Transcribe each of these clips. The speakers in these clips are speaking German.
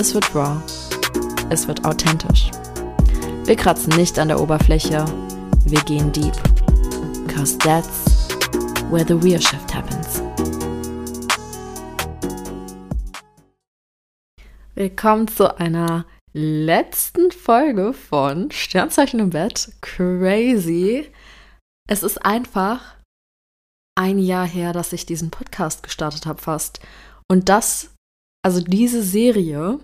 es wird raw, es wird authentisch. Wir kratzen nicht an der Oberfläche, wir gehen deep. Cause that's where the real shift happens. Willkommen zu einer letzten Folge von Sternzeichen im Bett. Crazy. Es ist einfach ein Jahr her, dass ich diesen Podcast gestartet habe, fast. Und das, also diese Serie,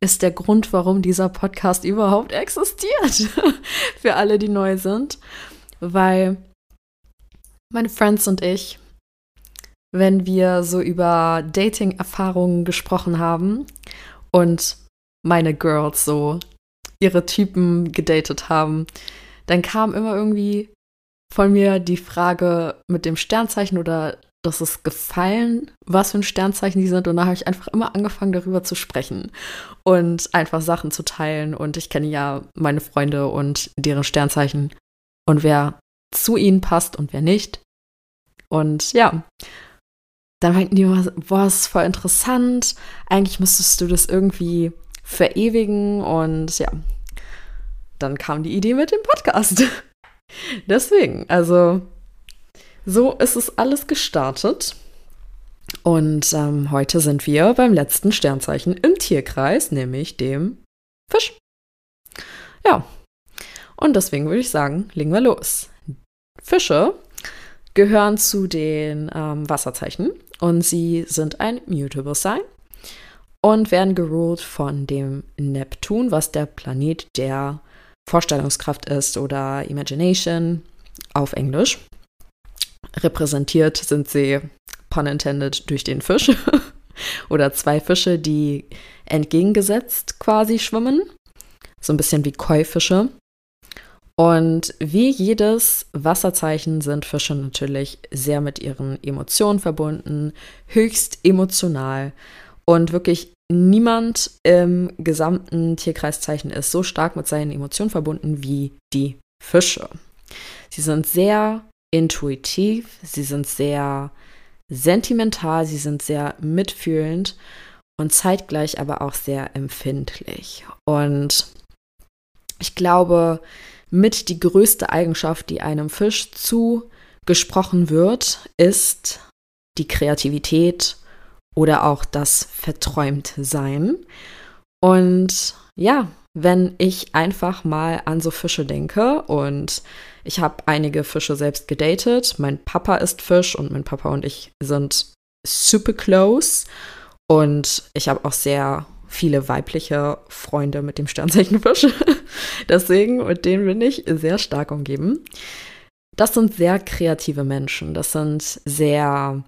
ist der Grund, warum dieser Podcast überhaupt existiert. Für alle, die neu sind. Weil meine Friends und ich, wenn wir so über Dating-Erfahrungen gesprochen haben und meine Girls so ihre Typen gedatet haben, dann kam immer irgendwie von mir die Frage mit dem Sternzeichen oder das ist gefallen, was für ein Sternzeichen die sind. Und da habe ich einfach immer angefangen, darüber zu sprechen und einfach Sachen zu teilen. Und ich kenne ja meine Freunde und deren Sternzeichen und wer zu ihnen passt und wer nicht. Und ja, dann meinten die immer, boah, ist voll interessant. Eigentlich müsstest du das irgendwie verewigen. Und ja, dann kam die Idee mit dem Podcast. Deswegen, also so ist es alles gestartet. Und ähm, heute sind wir beim letzten Sternzeichen im Tierkreis, nämlich dem Fisch. Ja, und deswegen würde ich sagen, legen wir los. Fische gehören zu den ähm, Wasserzeichen und sie sind ein Mutable Sign und werden geruled von dem Neptun, was der Planet der Vorstellungskraft ist oder Imagination auf Englisch. Repräsentiert sind sie, pun intended, durch den Fisch oder zwei Fische, die entgegengesetzt quasi schwimmen. So ein bisschen wie Koi-Fische. Und wie jedes Wasserzeichen sind Fische natürlich sehr mit ihren Emotionen verbunden, höchst emotional. Und wirklich niemand im gesamten Tierkreiszeichen ist so stark mit seinen Emotionen verbunden wie die Fische. Sie sind sehr intuitiv, sie sind sehr sentimental, sie sind sehr mitfühlend und zeitgleich aber auch sehr empfindlich. Und ich glaube, mit die größte Eigenschaft, die einem Fisch zugesprochen wird, ist die Kreativität oder auch das Verträumtsein. Und ja, wenn ich einfach mal an so Fische denke und ich habe einige Fische selbst gedatet. Mein Papa ist Fisch und mein Papa und ich sind super close. Und ich habe auch sehr viele weibliche Freunde mit dem Sternzeichen Fisch. Deswegen, mit denen bin ich sehr stark umgeben. Das sind sehr kreative Menschen. Das sind sehr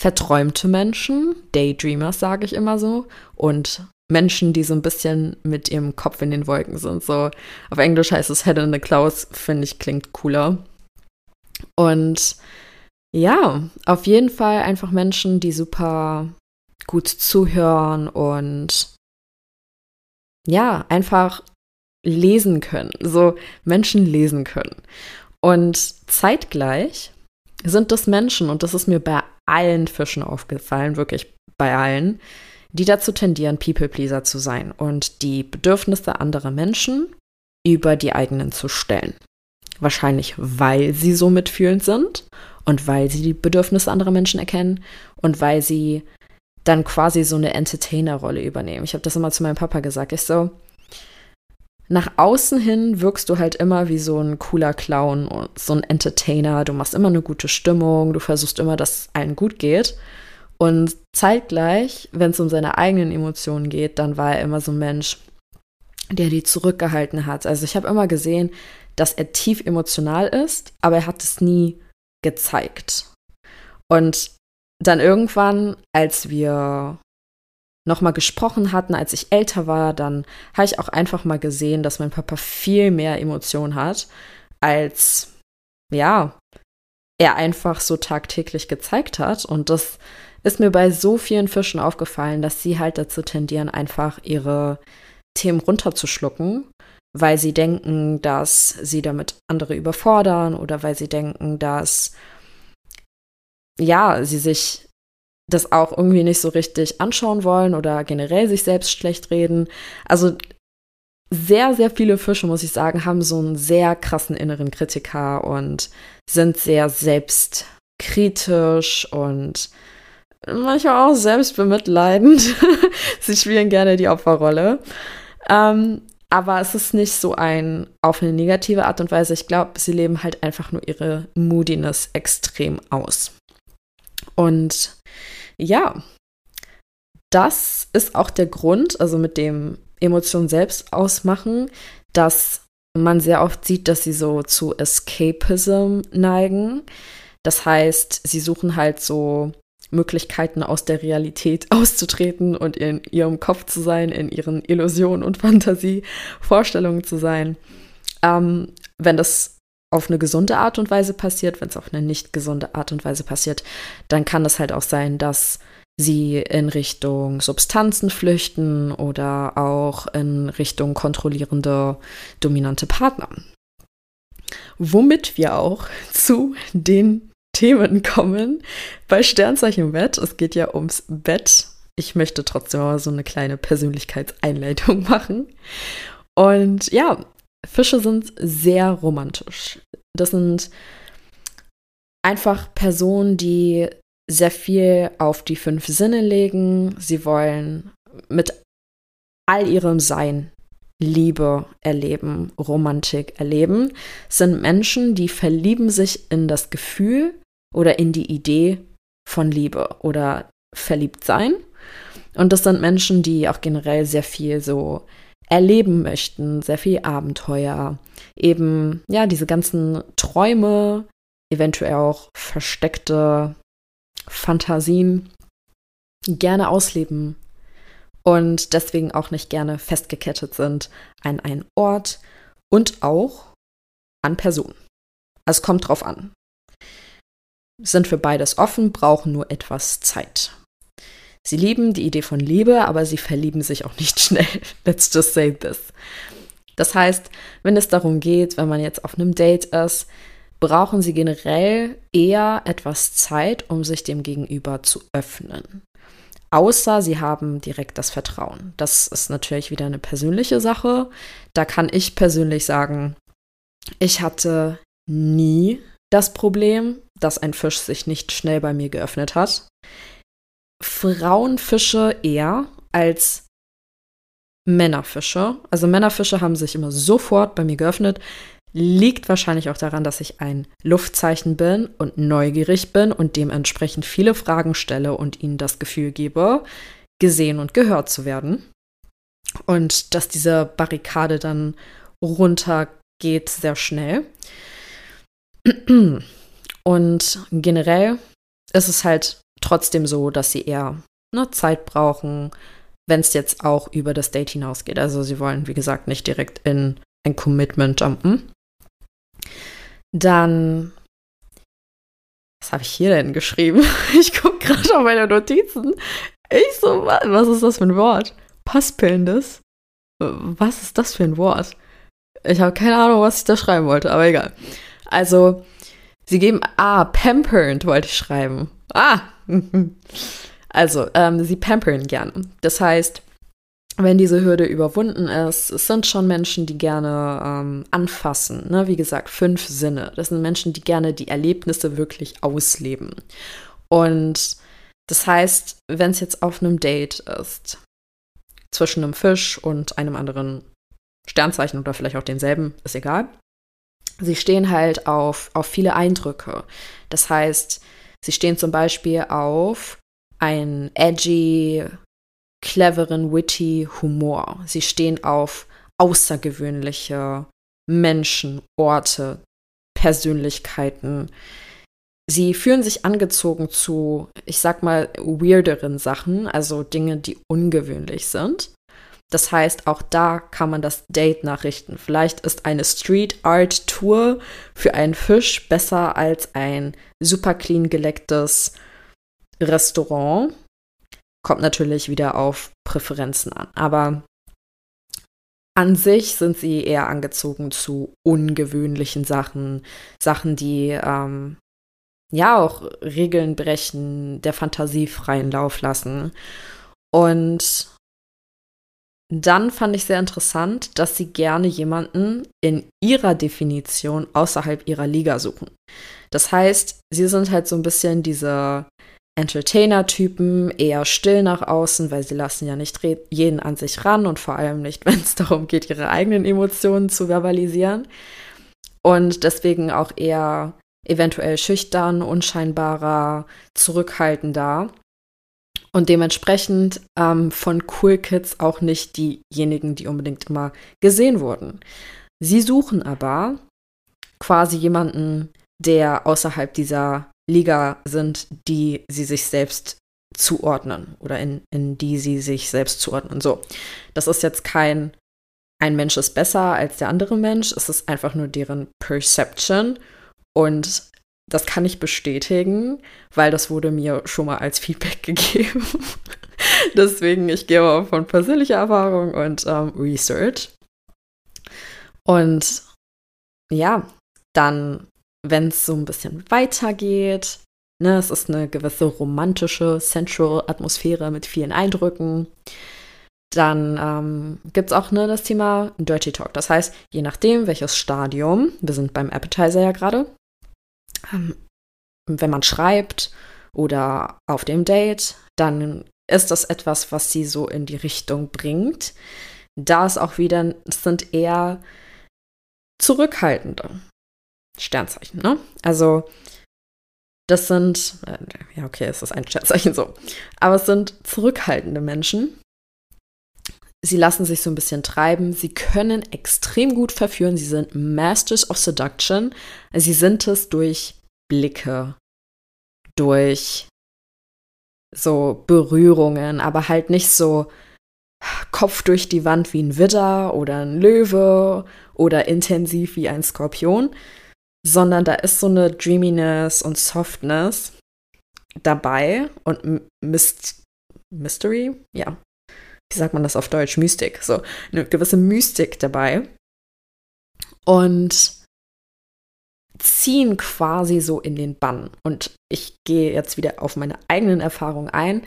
verträumte Menschen, Daydreamers sage ich immer so, und Menschen, die so ein bisschen mit ihrem Kopf in den Wolken sind. So auf Englisch heißt es Head in the Clouds, finde ich, klingt cooler. Und ja, auf jeden Fall einfach Menschen, die super gut zuhören und ja, einfach lesen können. So Menschen lesen können. Und zeitgleich sind das Menschen, und das ist mir bei allen Fischen aufgefallen, wirklich bei allen, die dazu tendieren, People-Pleaser zu sein und die Bedürfnisse anderer Menschen über die eigenen zu stellen. Wahrscheinlich, weil sie so mitfühlend sind und weil sie die Bedürfnisse anderer Menschen erkennen und weil sie dann quasi so eine Entertainer-Rolle übernehmen. Ich habe das immer zu meinem Papa gesagt. Ich so, nach außen hin wirkst du halt immer wie so ein cooler Clown und so ein Entertainer. Du machst immer eine gute Stimmung, du versuchst immer, dass es allen gut geht. Und zeitgleich, wenn es um seine eigenen Emotionen geht, dann war er immer so ein Mensch, der die zurückgehalten hat. Also ich habe immer gesehen, dass er tief emotional ist, aber er hat es nie gezeigt. Und dann irgendwann, als wir nochmal gesprochen hatten, als ich älter war, dann habe ich auch einfach mal gesehen, dass mein Papa viel mehr Emotionen hat, als ja, er einfach so tagtäglich gezeigt hat. Und das ist mir bei so vielen Fischen aufgefallen, dass sie halt dazu tendieren, einfach ihre Themen runterzuschlucken, weil sie denken, dass sie damit andere überfordern oder weil sie denken, dass ja, sie sich das auch irgendwie nicht so richtig anschauen wollen oder generell sich selbst schlecht reden. Also sehr, sehr viele Fische, muss ich sagen, haben so einen sehr krassen inneren Kritiker und sind sehr selbstkritisch und manchmal auch selbstbemitleidend. Sie spielen gerne die Opferrolle. Ähm, aber es ist nicht so ein auf eine negative Art und Weise. Ich glaube, sie leben halt einfach nur ihre Moodiness extrem aus. Und ja, das ist auch der Grund, also mit dem Emotionen selbst ausmachen, dass man sehr oft sieht, dass sie so zu Escapism neigen. Das heißt, sie suchen halt so Möglichkeiten aus der Realität auszutreten und in ihrem Kopf zu sein, in ihren Illusionen und Fantasievorstellungen zu sein. Ähm, wenn das auf eine gesunde Art und Weise passiert, wenn es auf eine nicht gesunde Art und Weise passiert, dann kann das halt auch sein, dass sie in Richtung Substanzen flüchten oder auch in Richtung kontrollierende, dominante Partner. Womit wir auch zu den Themen kommen bei Sternzeichen Bett. Es geht ja ums Bett. Ich möchte trotzdem aber so eine kleine Persönlichkeitseinleitung machen. Und ja, Fische sind sehr romantisch. Das sind einfach Personen, die sehr viel auf die fünf Sinne legen. Sie wollen mit all ihrem Sein Liebe erleben, Romantik erleben. Sind Menschen, die verlieben sich in das Gefühl oder in die Idee von Liebe oder verliebt sein. Und das sind Menschen, die auch generell sehr viel so erleben möchten, sehr viel Abenteuer, eben ja, diese ganzen Träume, eventuell auch versteckte Fantasien gerne ausleben und deswegen auch nicht gerne festgekettet sind an einen Ort und auch an Personen. Es kommt drauf an. Sind für beides offen, brauchen nur etwas Zeit. Sie lieben die Idee von Liebe, aber sie verlieben sich auch nicht schnell. Let's just say this. Das heißt, wenn es darum geht, wenn man jetzt auf einem Date ist, brauchen sie generell eher etwas Zeit, um sich dem Gegenüber zu öffnen. Außer sie haben direkt das Vertrauen. Das ist natürlich wieder eine persönliche Sache. Da kann ich persönlich sagen, ich hatte nie das Problem, dass ein Fisch sich nicht schnell bei mir geöffnet hat. Frauenfische eher als Männerfische. Also Männerfische haben sich immer sofort bei mir geöffnet. Liegt wahrscheinlich auch daran, dass ich ein Luftzeichen bin und neugierig bin und dementsprechend viele Fragen stelle und ihnen das Gefühl gebe, gesehen und gehört zu werden. Und dass diese Barrikade dann runtergeht sehr schnell. Und generell ist es halt trotzdem so, dass sie eher ne, Zeit brauchen, wenn es jetzt auch über das Date hinausgeht. Also sie wollen, wie gesagt, nicht direkt in ein Commitment jumpen. Dann, was habe ich hier denn geschrieben? Ich gucke gerade auf meine Notizen. Ich so, was ist das für ein Wort? Passpillendes? Was ist das für ein Wort? Ich habe keine Ahnung, was ich da schreiben wollte, aber egal. Also, sie geben, ah, pampernd wollte ich schreiben. Ah, also, ähm, sie pampern gerne. Das heißt, wenn diese Hürde überwunden ist, es sind schon Menschen, die gerne ähm, anfassen. Ne? Wie gesagt, fünf Sinne. Das sind Menschen, die gerne die Erlebnisse wirklich ausleben. Und das heißt, wenn es jetzt auf einem Date ist, zwischen einem Fisch und einem anderen Sternzeichen oder vielleicht auch denselben, ist egal. Sie stehen halt auf, auf viele Eindrücke. Das heißt, sie stehen zum Beispiel auf ein edgy, cleveren, witty Humor. Sie stehen auf außergewöhnliche Menschen, Orte, Persönlichkeiten. sie fühlen sich angezogen zu, ich sag mal, weirderen Sachen, also Dinge, die ungewöhnlich sind. Das heißt, auch da kann man das Date nachrichten. Vielleicht ist eine Street Art Tour für einen Fisch besser als ein super clean gelecktes Restaurant. Kommt natürlich wieder auf Präferenzen an. Aber an sich sind sie eher angezogen zu ungewöhnlichen Sachen, Sachen, die ähm, ja auch Regeln brechen, der Fantasie freien Lauf lassen. Und dann fand ich sehr interessant, dass sie gerne jemanden in ihrer Definition außerhalb ihrer Liga suchen. Das heißt, sie sind halt so ein bisschen diese Entertainer-Typen, eher still nach außen, weil sie lassen ja nicht jeden an sich ran und vor allem nicht, wenn es darum geht, ihre eigenen Emotionen zu verbalisieren. Und deswegen auch eher eventuell schüchtern, unscheinbarer, zurückhaltender. Und dementsprechend ähm, von Cool Kids auch nicht diejenigen, die unbedingt immer gesehen wurden. Sie suchen aber quasi jemanden, der außerhalb dieser Liga sind, die sie sich selbst zuordnen oder in, in die sie sich selbst zuordnen. So, das ist jetzt kein, ein Mensch ist besser als der andere Mensch, es ist einfach nur deren Perception und das kann ich bestätigen, weil das wurde mir schon mal als Feedback gegeben. Deswegen, ich gehe auch von persönlicher Erfahrung und ähm, Research. Und ja, dann wenn es so ein bisschen weitergeht. Ne, es ist eine gewisse romantische, sensual Atmosphäre mit vielen Eindrücken. Dann ähm, gibt es auch ne, das Thema Dirty Talk. Das heißt, je nachdem, welches Stadium, wir sind beim Appetizer ja gerade, wenn man schreibt oder auf dem Date, dann ist das etwas, was sie so in die Richtung bringt. Da ist auch wieder, sind eher zurückhaltende. Sternzeichen, ne? Also, das sind, äh, ja, okay, es ist ein Sternzeichen so, aber es sind zurückhaltende Menschen. Sie lassen sich so ein bisschen treiben. Sie können extrem gut verführen. Sie sind Masters of Seduction. Sie sind es durch Blicke, durch so Berührungen, aber halt nicht so Kopf durch die Wand wie ein Widder oder ein Löwe oder intensiv wie ein Skorpion, sondern da ist so eine Dreaminess und Softness dabei und Myst Mystery, ja. Wie sagt man das auf Deutsch? Mystik. So, eine gewisse Mystik dabei. Und ziehen quasi so in den Bann. Und ich gehe jetzt wieder auf meine eigenen Erfahrungen ein.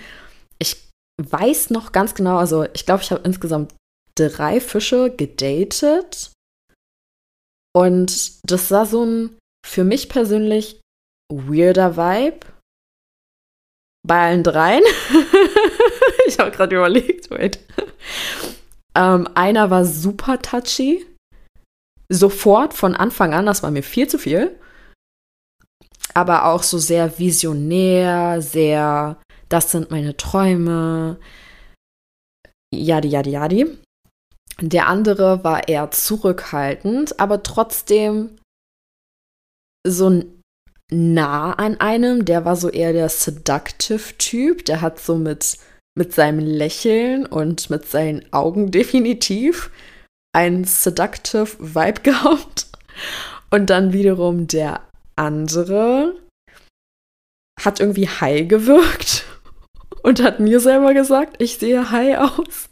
Ich weiß noch ganz genau, also ich glaube, ich habe insgesamt drei Fische gedatet und das war so ein für mich persönlich weirder Vibe. Bei allen dreien. ich habe gerade überlegt, wait. Ähm, einer war super touchy. Sofort von Anfang an, das war mir viel zu viel. Aber auch so sehr visionär, sehr, das sind meine Träume. Jadi, jadi, jadi. Der andere war eher zurückhaltend, aber trotzdem so nah an einem. Der war so eher der Seductive-Typ. Der hat so mit, mit seinem Lächeln und mit seinen Augen definitiv einen Seductive Vibe gehabt. Und dann wiederum der andere hat irgendwie high gewirkt und hat mir selber gesagt, ich sehe high aus.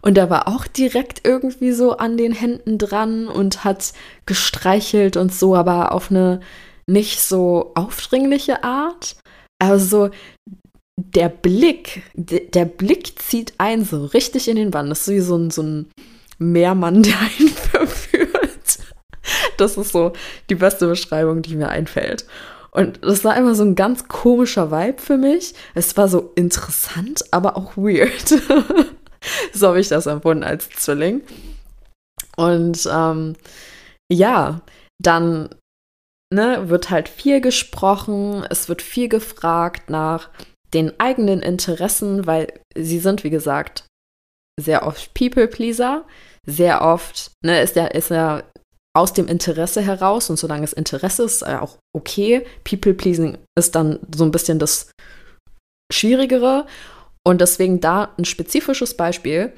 Und er war auch direkt irgendwie so an den Händen dran und hat gestreichelt und so, aber auf eine nicht so aufdringliche Art. Also der Blick, der Blick zieht ein so richtig in den Bann. Das ist wie so ein, so ein Meermann, der einen verführt. Das ist so die beste Beschreibung, die mir einfällt. Und das war immer so ein ganz komischer Vibe für mich. Es war so interessant, aber auch weird. so habe ich das empfunden als Zwilling. Und ähm, ja, dann ne, wird halt viel gesprochen, es wird viel gefragt nach den eigenen Interessen, weil sie sind, wie gesagt, sehr oft People-Pleaser, sehr oft, ne, ist ja, ist ja aus dem Interesse heraus und solange es Interesse ist, äh, auch okay. People-pleasing ist dann so ein bisschen das Schwierigere und deswegen da ein spezifisches Beispiel.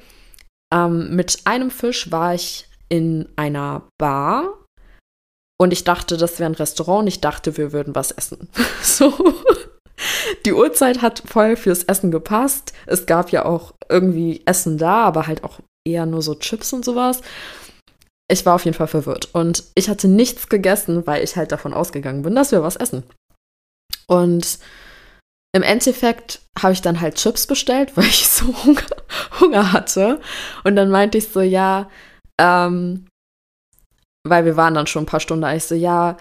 Ähm, mit einem Fisch war ich in einer Bar und ich dachte, das wäre ein Restaurant und ich dachte, wir würden was essen. so. Die Uhrzeit hat voll fürs Essen gepasst. Es gab ja auch irgendwie Essen da, aber halt auch eher nur so Chips und sowas. Ich war auf jeden Fall verwirrt und ich hatte nichts gegessen, weil ich halt davon ausgegangen bin, dass wir was essen. Und im Endeffekt habe ich dann halt Chips bestellt, weil ich so Hunger, Hunger hatte. Und dann meinte ich so, ja, ähm, weil wir waren dann schon ein paar Stunden. Ich so, ja,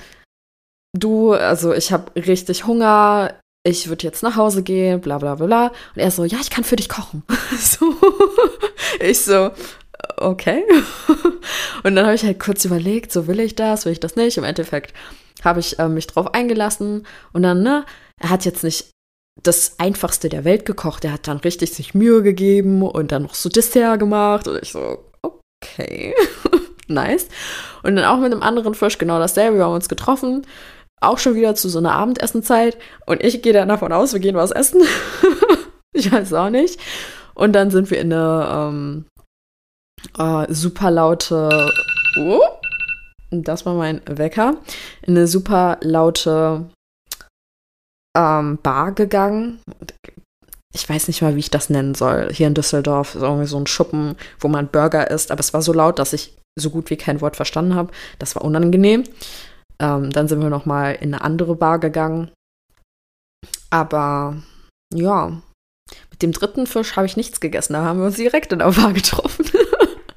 du, also ich habe richtig Hunger, ich würde jetzt nach Hause gehen, bla bla bla. Und er so, ja, ich kann für dich kochen. so. Ich so, okay. Und dann habe ich halt kurz überlegt, so will ich das, will ich das nicht. Im Endeffekt habe ich äh, mich drauf eingelassen und dann, ne, er hat jetzt nicht das einfachste der Welt gekocht. Er hat dann richtig sich Mühe gegeben und dann noch so Dessert gemacht und ich so, okay, nice. Und dann auch mit einem anderen Fisch genau dasselbe. Wir haben uns getroffen auch schon wieder zu so einer Abendessenzeit und ich gehe dann davon aus, wir gehen was essen. ich weiß auch nicht. Und dann sind wir in eine ähm, äh, super laute, oh, das war mein Wecker, in eine super laute ähm, Bar gegangen. Ich weiß nicht mal, wie ich das nennen soll. Hier in Düsseldorf ist irgendwie so ein Schuppen, wo man Burger isst. Aber es war so laut, dass ich so gut wie kein Wort verstanden habe. Das war unangenehm. Ähm, dann sind wir noch mal in eine andere Bar gegangen. Aber ja, mit dem dritten Fisch habe ich nichts gegessen. Da haben wir uns direkt in der Bar getroffen.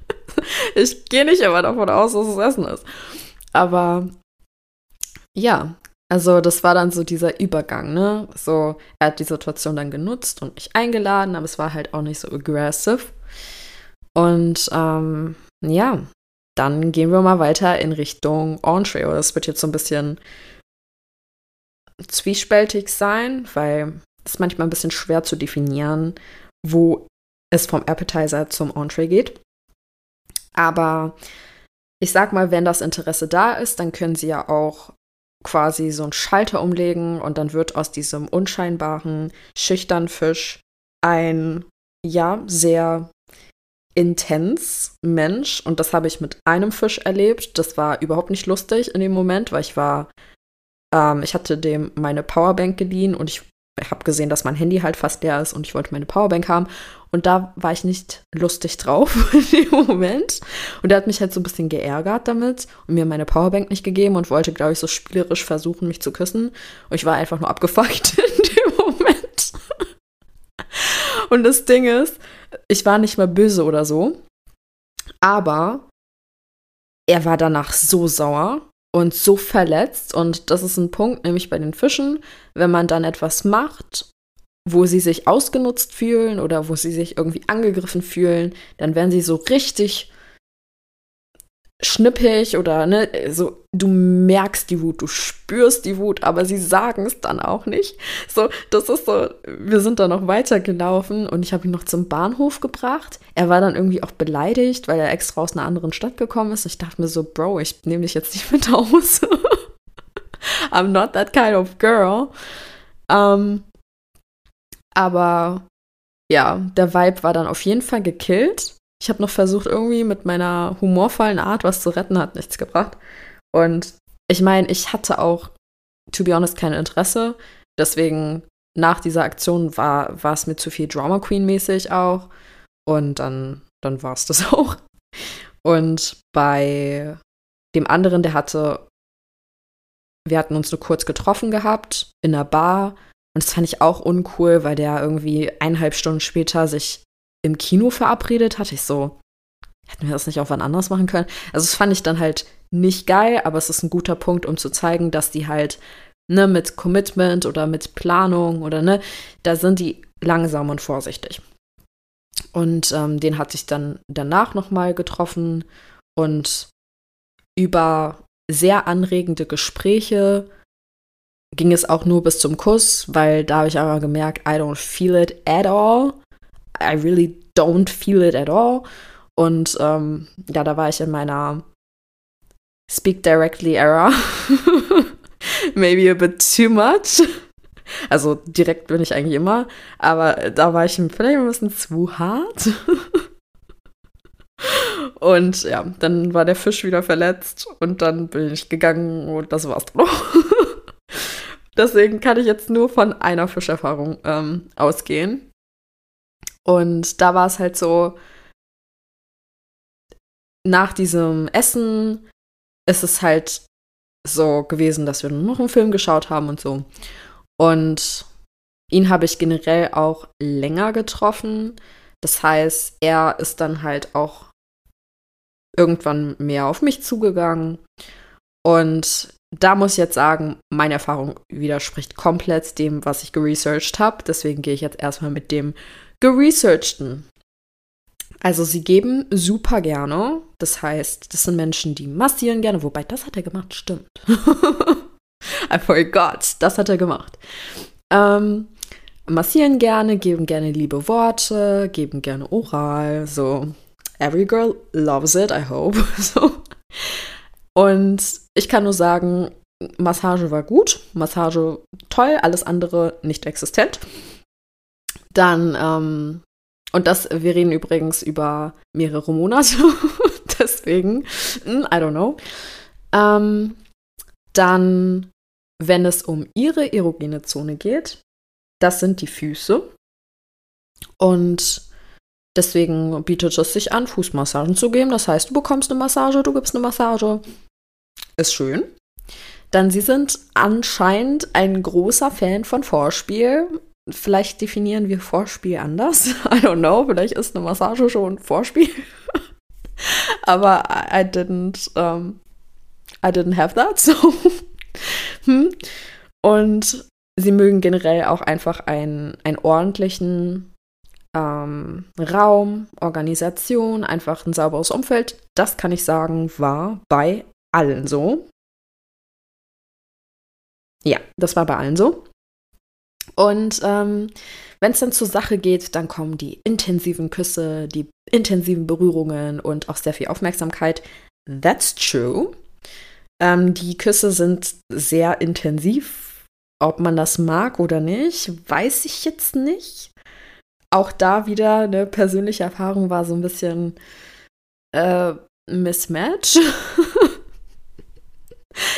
ich gehe nicht immer davon aus, dass es Essen ist. Aber ja, also das war dann so dieser Übergang, ne? So, er hat die Situation dann genutzt und mich eingeladen, aber es war halt auch nicht so aggressive. Und ähm, ja, dann gehen wir mal weiter in Richtung Entree. Das wird jetzt so ein bisschen zwiespältig sein, weil es manchmal ein bisschen schwer zu definieren, wo es vom Appetizer zum Entree geht. Aber ich sag mal, wenn das Interesse da ist, dann können Sie ja auch quasi so einen Schalter umlegen und dann wird aus diesem unscheinbaren, schüchternen Fisch ein, ja, sehr intens Mensch und das habe ich mit einem Fisch erlebt. Das war überhaupt nicht lustig in dem Moment, weil ich war, ähm, ich hatte dem meine Powerbank geliehen und ich habe gesehen, dass mein Handy halt fast leer ist und ich wollte meine Powerbank haben und da war ich nicht lustig drauf in dem Moment und er hat mich halt so ein bisschen geärgert damit und mir meine Powerbank nicht gegeben und wollte, glaube ich, so spielerisch versuchen, mich zu küssen und ich war einfach nur abgefuckt in dem Moment. Und das Ding ist, ich war nicht mal böse oder so, aber er war danach so sauer und so verletzt. Und das ist ein Punkt, nämlich bei den Fischen, wenn man dann etwas macht, wo sie sich ausgenutzt fühlen oder wo sie sich irgendwie angegriffen fühlen, dann werden sie so richtig schnippig oder ne, so du merkst die Wut, du spürst die Wut, aber sie sagen es dann auch nicht. So, das ist so, wir sind dann noch weitergelaufen und ich habe ihn noch zum Bahnhof gebracht. Er war dann irgendwie auch beleidigt, weil er extra aus einer anderen Stadt gekommen ist. Ich dachte mir so, Bro, ich nehme dich jetzt nicht mit Hause. I'm not that kind of girl. Um, aber ja, der Vibe war dann auf jeden Fall gekillt. Ich habe noch versucht, irgendwie mit meiner humorvollen Art was zu retten, hat nichts gebracht. Und ich meine, ich hatte auch, to be honest, kein Interesse. Deswegen nach dieser Aktion war, war es mir zu viel Drama Queen mäßig auch. Und dann, dann war es das auch. Und bei dem anderen, der hatte, wir hatten uns nur kurz getroffen gehabt in einer Bar. Und das fand ich auch uncool, weil der irgendwie eineinhalb Stunden später sich im Kino verabredet, hatte ich so, hätten wir das nicht auch wann anders machen können? Also das fand ich dann halt nicht geil, aber es ist ein guter Punkt, um zu zeigen, dass die halt ne, mit Commitment oder mit Planung oder ne, da sind die langsam und vorsichtig. Und ähm, den hatte ich dann danach nochmal getroffen und über sehr anregende Gespräche ging es auch nur bis zum Kuss, weil da habe ich aber gemerkt, I don't feel it at all. I really don't feel it at all. Und ähm, ja, da war ich in meiner Speak directly error. Maybe a bit too much. Also direkt bin ich eigentlich immer, aber da war ich vielleicht ein bisschen zu hart. Und ja, dann war der Fisch wieder verletzt und dann bin ich gegangen und das war's dann auch. Deswegen kann ich jetzt nur von einer Fischerfahrung ähm, ausgehen. Und da war es halt so, nach diesem Essen ist es halt so gewesen, dass wir noch einen Film geschaut haben und so. Und ihn habe ich generell auch länger getroffen. Das heißt, er ist dann halt auch irgendwann mehr auf mich zugegangen. Und da muss ich jetzt sagen, meine Erfahrung widerspricht komplett dem, was ich geresearched habe. Deswegen gehe ich jetzt erstmal mit dem geresearchten. Also sie geben super gerne. Das heißt, das sind Menschen, die massieren gerne. Wobei, das hat er gemacht, stimmt. I forgot. Das hat er gemacht. Ähm, massieren gerne, geben gerne liebe Worte, geben gerne Oral. So, every girl loves it, I hope. so. Und ich kann nur sagen, Massage war gut, Massage toll, alles andere nicht existent. Dann, ähm, und das, wir reden übrigens über mehrere Monate, deswegen, hm, I don't know. Ähm, dann, wenn es um ihre erogene Zone geht, das sind die Füße. Und deswegen bietet es sich an, Fußmassagen zu geben. Das heißt, du bekommst eine Massage, du gibst eine Massage. Ist schön. Dann, sie sind anscheinend ein großer Fan von Vorspiel. Vielleicht definieren wir Vorspiel anders. I don't know. Vielleicht ist eine Massage schon Vorspiel. Aber I didn't, um, I didn't have that. So. hm. Und sie mögen generell auch einfach einen, einen ordentlichen ähm, Raum, Organisation, einfach ein sauberes Umfeld. Das kann ich sagen, war bei allen so. Ja, das war bei allen so. Und ähm, wenn es dann zur Sache geht, dann kommen die intensiven Küsse, die intensiven Berührungen und auch sehr viel Aufmerksamkeit. That's true. Ähm, die Küsse sind sehr intensiv. Ob man das mag oder nicht, weiß ich jetzt nicht. Auch da wieder eine persönliche Erfahrung war so ein bisschen äh, Mismatch.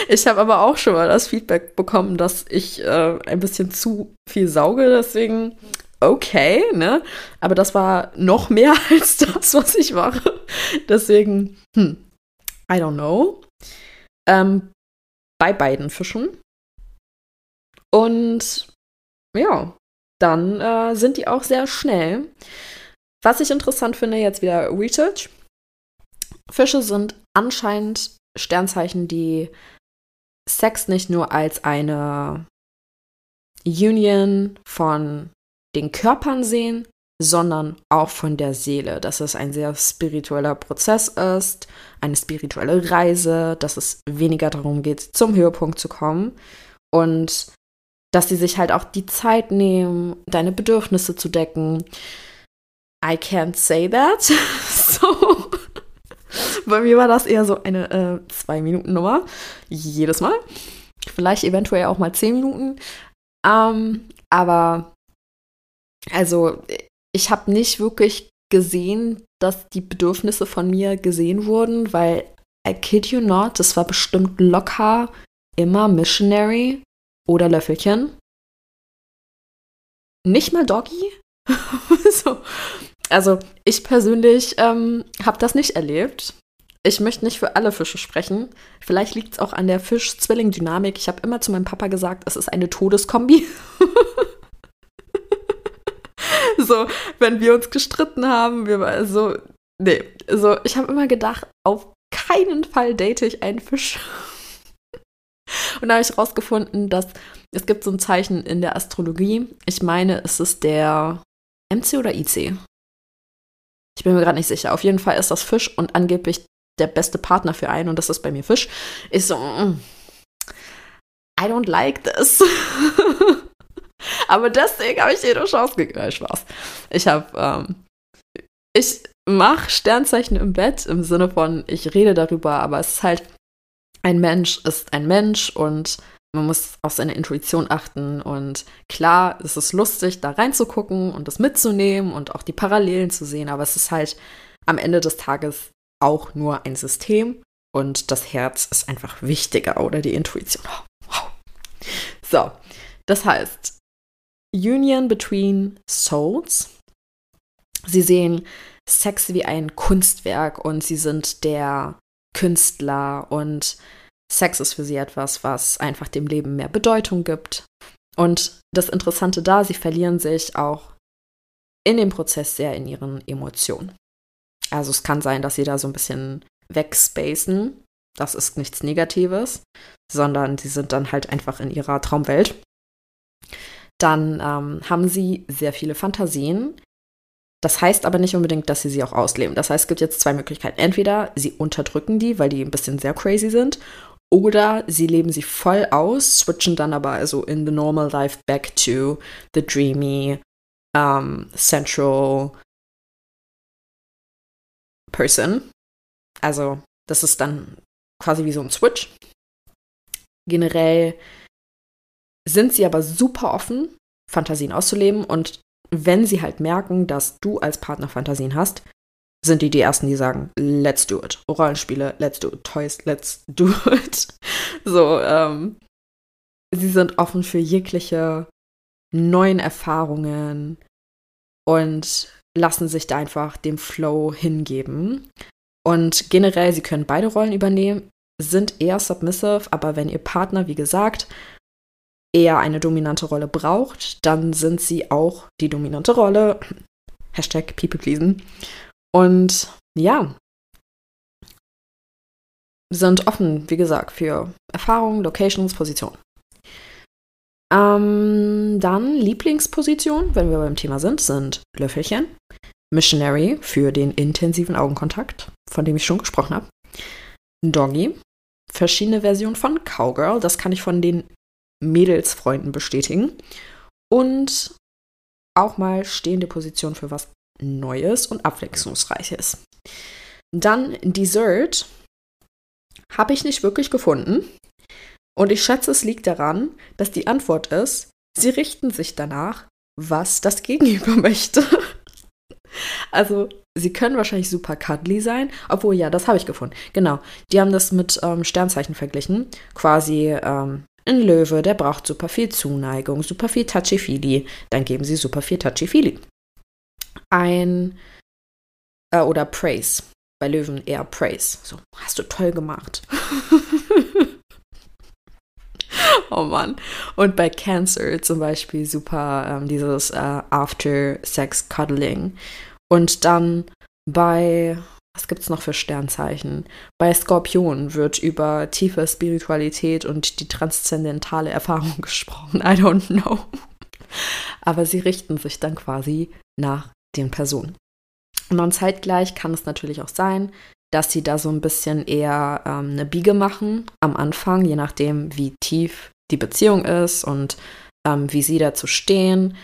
Ich habe aber auch schon mal das Feedback bekommen, dass ich äh, ein bisschen zu viel sauge, deswegen okay, ne? Aber das war noch mehr als das, was ich mache. Deswegen, hm, I don't know. Ähm, bei beiden Fischen. Und ja, dann äh, sind die auch sehr schnell. Was ich interessant finde, jetzt wieder Research. Fische sind anscheinend Sternzeichen, die Sex nicht nur als eine Union von den Körpern sehen, sondern auch von der Seele, dass es ein sehr spiritueller Prozess ist, eine spirituelle Reise, dass es weniger darum geht, zum Höhepunkt zu kommen und dass sie sich halt auch die Zeit nehmen, deine Bedürfnisse zu decken. I can't say that. so bei mir war das eher so eine äh, Zwei-Minuten-Nummer. Jedes Mal. Vielleicht eventuell auch mal zehn Minuten. Ähm, aber also ich habe nicht wirklich gesehen, dass die Bedürfnisse von mir gesehen wurden, weil I kid you not, das war bestimmt locker immer Missionary oder Löffelchen. Nicht mal Doggy. so. Also ich persönlich ähm, habe das nicht erlebt. Ich möchte nicht für alle Fische sprechen. Vielleicht liegt es auch an der Fisch-Zwilling-Dynamik. Ich habe immer zu meinem Papa gesagt, es ist eine Todeskombi. so, wenn wir uns gestritten haben, wir waren so, nee, so, ich habe immer gedacht, auf keinen Fall date ich einen Fisch. Und da habe ich rausgefunden, dass es gibt so ein Zeichen in der Astrologie. Ich meine, es ist der MC oder IC. Ich bin mir gerade nicht sicher. Auf jeden Fall ist das Fisch und angeblich der beste Partner für einen und das ist bei mir Fisch, ist so, mm, I don't like this. Aber deswegen habe ich eine Chance gegeben. Spaß. Ich habe, ähm, ich mache Sternzeichen im Bett im Sinne von, ich rede darüber, aber es ist halt ein Mensch ist ein Mensch und man muss auf seine Intuition achten. Und klar, es ist lustig, da reinzugucken und das mitzunehmen und auch die Parallelen zu sehen, aber es ist halt am Ende des Tages auch nur ein System und das Herz ist einfach wichtiger oder die Intuition. So, das heißt, Union between Souls. Sie sehen Sex wie ein Kunstwerk und sie sind der Künstler und Sex ist für sie etwas, was einfach dem Leben mehr Bedeutung gibt. Und das Interessante da, sie verlieren sich auch in dem Prozess sehr in ihren Emotionen. Also es kann sein, dass sie da so ein bisschen wegspacen. Das ist nichts Negatives, sondern sie sind dann halt einfach in ihrer Traumwelt. Dann ähm, haben sie sehr viele Fantasien. Das heißt aber nicht unbedingt, dass sie sie auch ausleben. Das heißt, es gibt jetzt zwei Möglichkeiten. Entweder sie unterdrücken die, weil die ein bisschen sehr crazy sind, oder sie leben sie voll aus, switchen dann aber also in the normal life back to the dreamy, um, central person. Also, das ist dann quasi wie so ein Switch. Generell sind sie aber super offen, Fantasien auszuleben und wenn sie halt merken, dass du als Partner Fantasien hast, sind die die ersten, die sagen, let's do it. Rollenspiele, let's do it. Toys, let's do it. So, ähm, sie sind offen für jegliche neuen Erfahrungen und lassen sich da einfach dem Flow hingeben. Und generell, sie können beide Rollen übernehmen, sind eher submissive, aber wenn ihr Partner, wie gesagt, eher eine dominante Rolle braucht, dann sind sie auch die dominante Rolle. Hashtag people pleasen. Und ja, sind offen, wie gesagt, für Erfahrungen, Locations, Positionen. Ähm, dann Lieblingsposition, wenn wir beim Thema sind, sind Löffelchen. Missionary für den intensiven Augenkontakt, von dem ich schon gesprochen habe. Doggy, verschiedene Versionen von Cowgirl, das kann ich von den Mädelsfreunden bestätigen. Und auch mal stehende Position für was Neues und Abwechslungsreiches. Dann Dessert habe ich nicht wirklich gefunden. Und ich schätze, es liegt daran, dass die Antwort ist, sie richten sich danach, was das Gegenüber möchte. Also, sie können wahrscheinlich super cuddly sein, obwohl, ja, das habe ich gefunden. Genau, die haben das mit ähm, Sternzeichen verglichen. Quasi ähm, ein Löwe, der braucht super viel Zuneigung, super viel Touchy-Feely. Dann geben sie super viel Touchy-Feely. Ein äh, oder Praise. Bei Löwen eher Praise. So, hast du toll gemacht. oh Mann. Und bei Cancer zum Beispiel super ähm, dieses äh, After-Sex-Cuddling. Und dann bei, was gibt es noch für Sternzeichen? Bei Skorpion wird über tiefe Spiritualität und die transzendentale Erfahrung gesprochen. I don't know. Aber sie richten sich dann quasi nach den Personen. Und dann zeitgleich kann es natürlich auch sein, dass sie da so ein bisschen eher ähm, eine Biege machen am Anfang, je nachdem, wie tief die Beziehung ist und ähm, wie sie dazu stehen.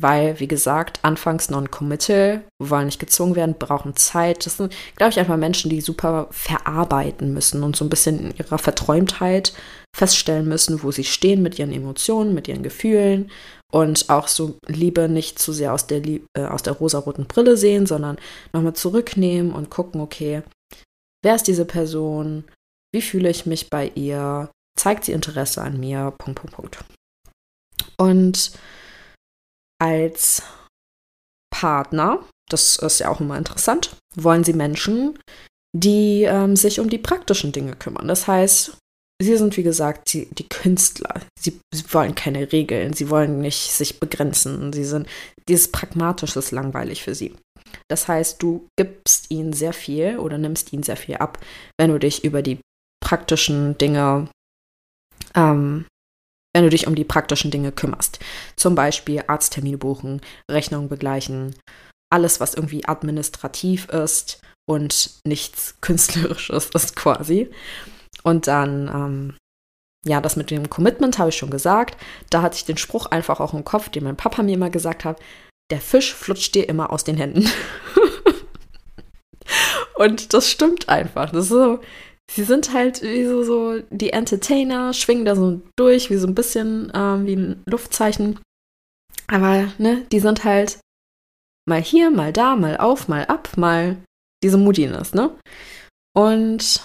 Weil, wie gesagt, anfangs non-committal, wollen nicht gezwungen werden, brauchen Zeit. Das sind, glaube ich, einfach Menschen, die super verarbeiten müssen und so ein bisschen in ihrer Verträumtheit feststellen müssen, wo sie stehen mit ihren Emotionen, mit ihren Gefühlen und auch so Liebe nicht zu sehr aus der, äh, aus der rosaroten Brille sehen, sondern nochmal zurücknehmen und gucken, okay, wer ist diese Person? Wie fühle ich mich bei ihr? Zeigt sie Interesse an mir? Punkt, Punkt, Punkt. Und als Partner, das ist ja auch immer interessant, wollen sie Menschen, die ähm, sich um die praktischen Dinge kümmern. Das heißt, sie sind, wie gesagt, die, die Künstler. Sie, sie, wollen keine Regeln, sie wollen nicht sich begrenzen. Sie sind, dieses Pragmatische ist langweilig für sie. Das heißt, du gibst ihnen sehr viel oder nimmst ihnen sehr viel ab, wenn du dich über die praktischen Dinge ähm, wenn du dich um die praktischen Dinge kümmerst. Zum Beispiel Arzttermine buchen, Rechnungen begleichen, alles, was irgendwie administrativ ist und nichts Künstlerisches ist quasi. Und dann, ähm, ja, das mit dem Commitment habe ich schon gesagt. Da hatte ich den Spruch einfach auch im Kopf, den mein Papa mir immer gesagt hat. Der Fisch flutscht dir immer aus den Händen. und das stimmt einfach. Das ist so, sie sind halt wie so, so die Entertainer, schwingen da so durch, wie so ein bisschen ähm, wie ein Luftzeichen. Aber, ne, die sind halt mal hier, mal da, mal auf, mal ab, mal diese Moodiness, ne? Und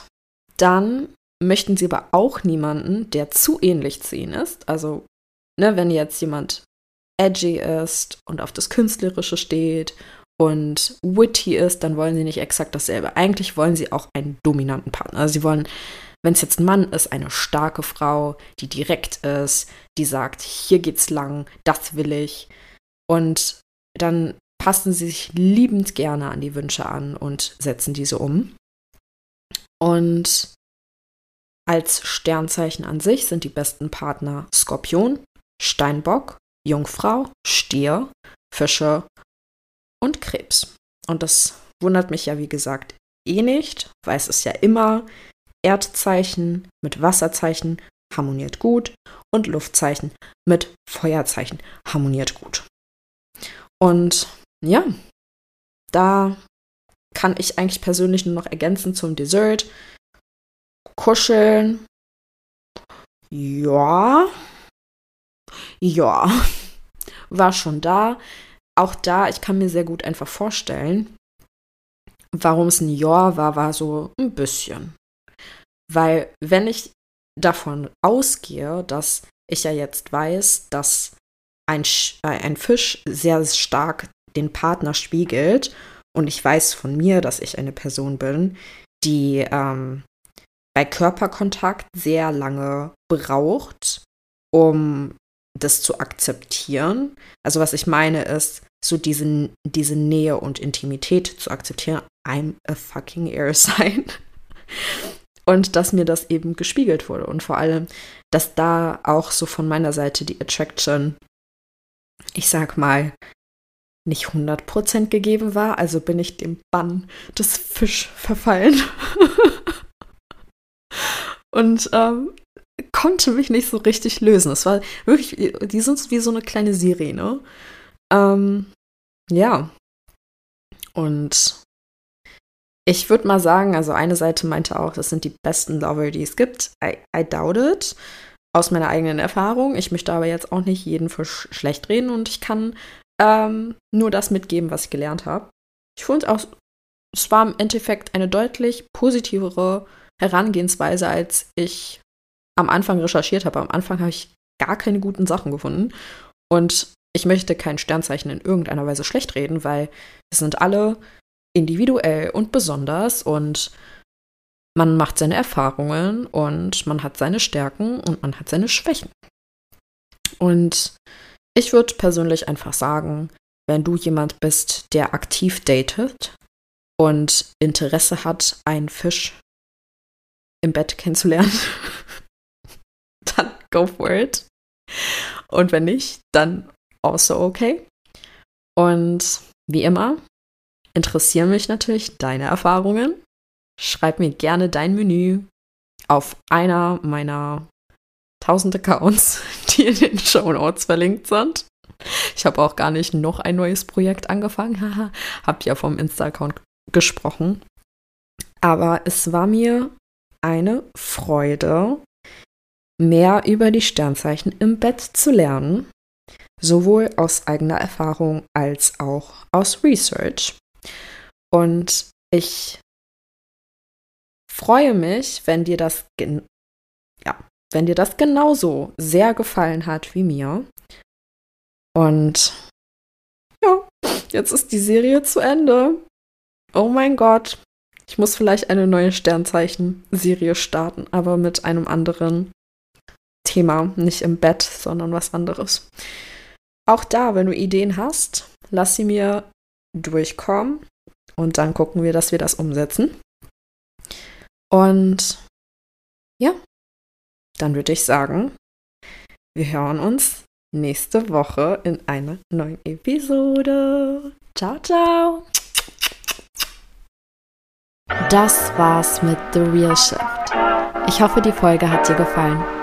dann möchten sie aber auch niemanden, der zu ähnlich zu ihnen ist. Also, ne, wenn jetzt jemand edgy ist und auf das Künstlerische steht und witty ist, dann wollen sie nicht exakt dasselbe. Eigentlich wollen sie auch einen dominanten Partner. Also sie wollen, wenn es jetzt ein Mann ist, eine starke Frau, die direkt ist, die sagt, hier geht's lang, das will ich. Und dann passen sie sich liebend gerne an die Wünsche an und setzen diese um. Und als Sternzeichen an sich sind die besten Partner Skorpion, Steinbock, Jungfrau, Stier, Fische und Krebs. Und das wundert mich ja, wie gesagt, eh nicht, weil es ist ja immer Erdzeichen mit Wasserzeichen harmoniert gut und Luftzeichen mit Feuerzeichen harmoniert gut. Und ja, da kann ich eigentlich persönlich nur noch ergänzen zum Dessert. Kuscheln. Ja. Ja. War schon da auch da, ich kann mir sehr gut einfach vorstellen, warum es ein Jahr war, war so ein bisschen. Weil wenn ich davon ausgehe, dass ich ja jetzt weiß, dass ein, äh, ein Fisch sehr stark den Partner spiegelt und ich weiß von mir, dass ich eine Person bin, die ähm, bei Körperkontakt sehr lange braucht, um das zu akzeptieren. Also was ich meine ist, so diese, diese Nähe und Intimität zu akzeptieren. I'm a fucking air sign. Und dass mir das eben gespiegelt wurde. Und vor allem, dass da auch so von meiner Seite die Attraction, ich sag mal, nicht 100% gegeben war. Also bin ich dem Bann des Fisch verfallen. Und ähm, konnte mich nicht so richtig lösen. Es war wirklich, die sind wie so eine kleine Sirene. Ähm, ja. Und ich würde mal sagen, also eine Seite meinte auch, das sind die besten Lover, die es gibt. I, I doubt it. Aus meiner eigenen Erfahrung. Ich möchte aber jetzt auch nicht jeden für sch schlecht reden und ich kann ähm, nur das mitgeben, was ich gelernt habe. Ich fand auch, es war im Endeffekt eine deutlich positivere Herangehensweise, als ich am Anfang recherchiert habe. Am Anfang habe ich gar keine guten Sachen gefunden. Und ich möchte kein Sternzeichen in irgendeiner Weise schlecht reden, weil es sind alle individuell und besonders und man macht seine Erfahrungen und man hat seine Stärken und man hat seine Schwächen. Und ich würde persönlich einfach sagen, wenn du jemand bist, der aktiv datet und Interesse hat, einen Fisch im Bett kennenzulernen, go for it. Und wenn nicht, dann also okay. Und wie immer interessieren mich natürlich deine Erfahrungen. Schreib mir gerne dein Menü auf einer meiner tausend Accounts, die in den Show Notes verlinkt sind. Ich habe auch gar nicht noch ein neues Projekt angefangen. Haha, hab ja vom Insta-Account gesprochen. Aber es war mir eine Freude, mehr über die Sternzeichen im Bett zu lernen, sowohl aus eigener Erfahrung als auch aus Research. Und ich freue mich, wenn dir das ja, wenn dir das genauso sehr gefallen hat wie mir. Und ja, jetzt ist die Serie zu Ende. Oh mein Gott. Ich muss vielleicht eine neue Sternzeichen-Serie starten, aber mit einem anderen Thema, nicht im Bett, sondern was anderes. Auch da, wenn du Ideen hast, lass sie mir durchkommen und dann gucken wir, dass wir das umsetzen. Und ja, dann würde ich sagen, wir hören uns nächste Woche in einer neuen Episode. Ciao, ciao. Das war's mit The Real Shift. Ich hoffe, die Folge hat dir gefallen.